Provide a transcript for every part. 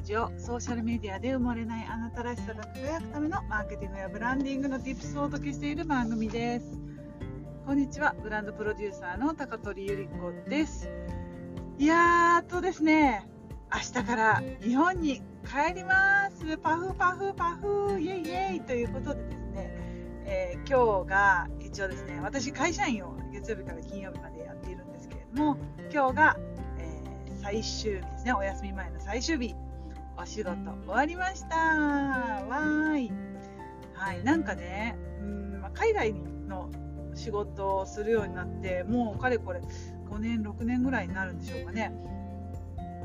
ラジオソーシャルメディアで埋もれないあなたらしさが輝くためのマーケティングやブランディングの Tips をお届けしている番組です。こんにちはブランドプロデューサーの高取ゆり子です。いやーとですね明日から日本に帰ります。パフパフパフイエイイエイということでですね、えー、今日が一応ですね私会社員を月曜日から金曜日までやっているんですけれども今日が最終日ですねお休み前の最終日。お仕事終わりました。わーい。はいなんかねうん、海外の仕事をするようになってもうかれこれ5年6年ぐらいになるんでしょうかね。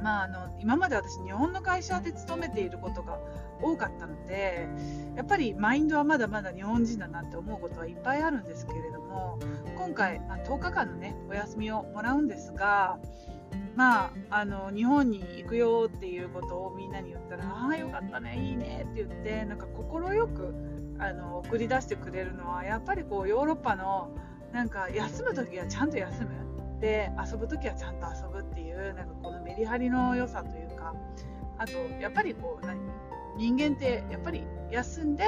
まあ、あの今まで私日本の会社で勤めていることが多かったのでやっぱりマインドはまだまだ日本人だなって思うことはいっぱいあるんですけれども今回、10日間の、ね、お休みをもらうんですがまあ、あの日本に行くよっていうことをみんなに言ったら「ああよかったねいいね」って言ってなんか快くあの送り出してくれるのはやっぱりこうヨーロッパのなんか休む時はちゃんと休む。で遊ぶ時はちゃんと遊ぶっていうなんかこのメリハリの良さというかあとやっぱりこう何人間ってやっぱり休んで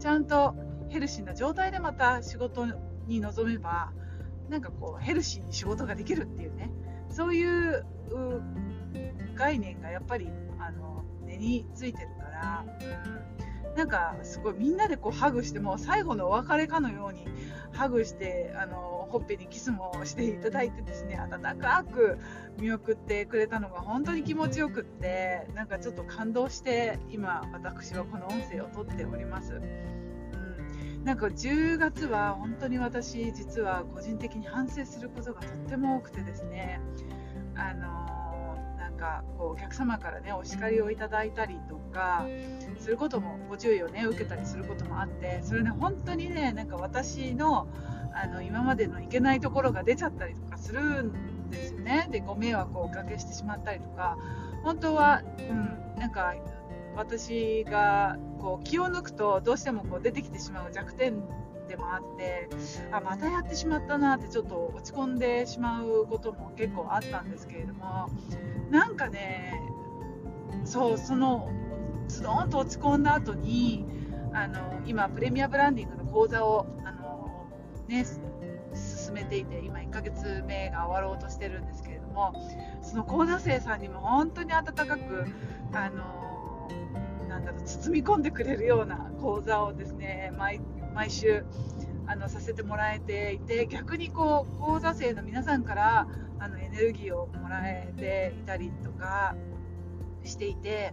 ちゃんとヘルシーな状態でまた仕事に臨めばなんかこうヘルシーに仕事ができるっていうね。そういう概念がやっぱりあの根についてるから、なんかすごいみんなでこうハグしても最後のお別れかのようにハグしてあのほっぺにキスもしていただいてですね温かく見送ってくれたのが本当に気持ちよくってなんかちょっと感動して今私はこの音声をとっております。なんか10月は本当に私実は個人的に反省することがとっても多くてですね。あのー、なんかこうお客様からねお叱りをいただいたりとかすることもご注意をね受けたりすることもあってそれね本当にねなんか私のあの今までのいけないところが出ちゃったりとかするんですよね。でご迷惑をおかけしてしまったりとか。本当は、うん、なんか私がこう気を抜くとどうしてもこう出てきてしまう弱点でもあってあまたやってしまったなってちょっと落ち込んでしまうことも結構あったんですけれどもなんかねそうそのズドンと落ち込んだ後にあの今プレミアブランディングの講座をあの、ね、進めていて今1ヶ月目が終わろうとしてるんですけれどもその講座生さんにも本当に温かくあのだろう包み込んでくれるような講座をですね毎毎週あのさせてもらえていて逆にこう講座生の皆さんからあのエネルギーをもらえていたりとかしていて、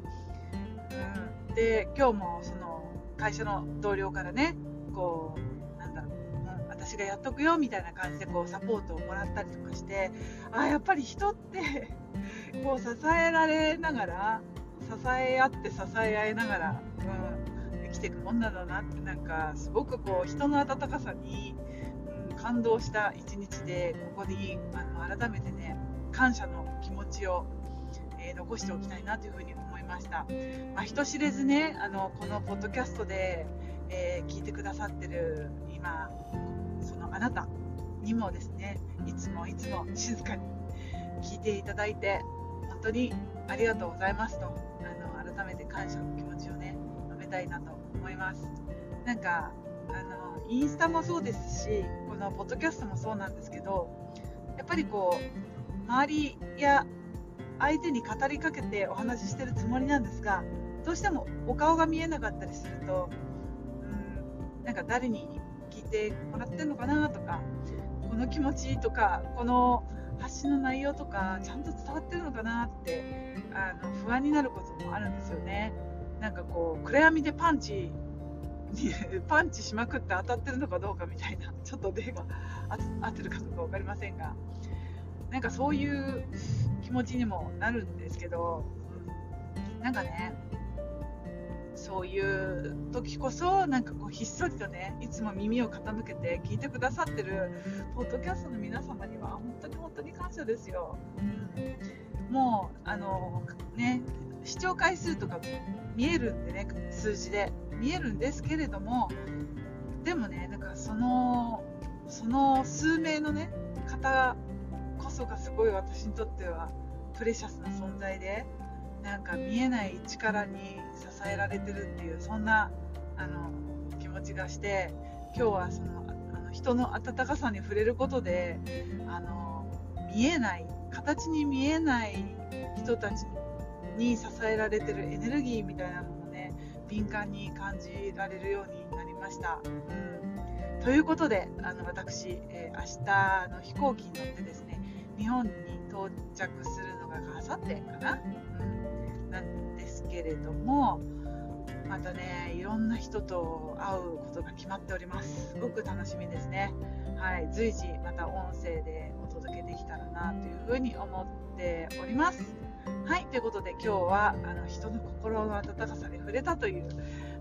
うん、で今日もその会社の同僚からねこうなんだろう、ん、私がやっとくよみたいな感じでこうサポートをもらったりとかしてあやっぱり人ってこう支えられながら支え合って支え合いながら、うん、生きていくもんなんだなってなんかすごくこう人の温かさに、うん、感動した一日でここにあの改めてね感謝の気持ちを、えー、残しておきたいなというふうに思いました、まあ、人知れずねあのこのポッドキャストで、えー、聞いてくださってる今そのあなたにもですねいつもいつも静かに聞いていただいて本当にありがとうございますと。感謝の気持ちをね述べたいなと思います。なんかあのインスタもそうですしこのポッドキャストもそうなんですけどやっぱりこう周りや相手に語りかけてお話ししてるつもりなんですがどうしてもお顔が見えなかったりするとうんなんか誰に聞いてもらってるのかなとかこの気持ちとかこの発信の内容とかちゃんと伝わってるのかなってあの不安になることもあるんですよね。なんかこう暗闇でパンチに パンチしまくって当たってるのかどうかみたいなちょっと例が合ってるかどうか分かりませんが。なんかそういう気持ちにもなるんですけど、うん、なんかねそういう時こそなんかこうひっそりとねいつも耳を傾けて聞いてくださってるポッドキャストの皆様には本当に本当に感謝ですよ。うん、もうあのね視聴回数とか見えるんでね数字で見えるんですけれどもでもねなんかそのその数名のね方こそがすごい私にとってはプレシャスな存在でなんか見えない力に支えられてるっていうそんなあの気持ちがして今日はそのあの人の温かさに触れることであの見えない形に見えない人たちに支えられてるエネルギーみたいなのもね敏感に感じられるようになりました。うん、ということであの私、えー、明日の飛行機に乗ってですね日本に到着するのがあさってかな、うん、けれどもまたねいろんな人と会うことが決まっております。すごく楽しみですね。はい随時また音声でお届けできたらなというふうに思っております。はいということで今日はあの人の心の温かさに触れたという、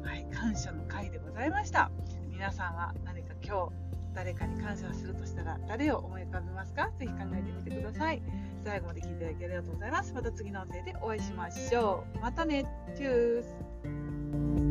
はい、感謝の回でございました。皆さんは何か今日誰かに感謝するとしたら誰を思い浮かべますか？ぜひ考えてみてください。最後まで聞いていただきありがとうございます。また次の音声でお会いしましょう。またね。チュース。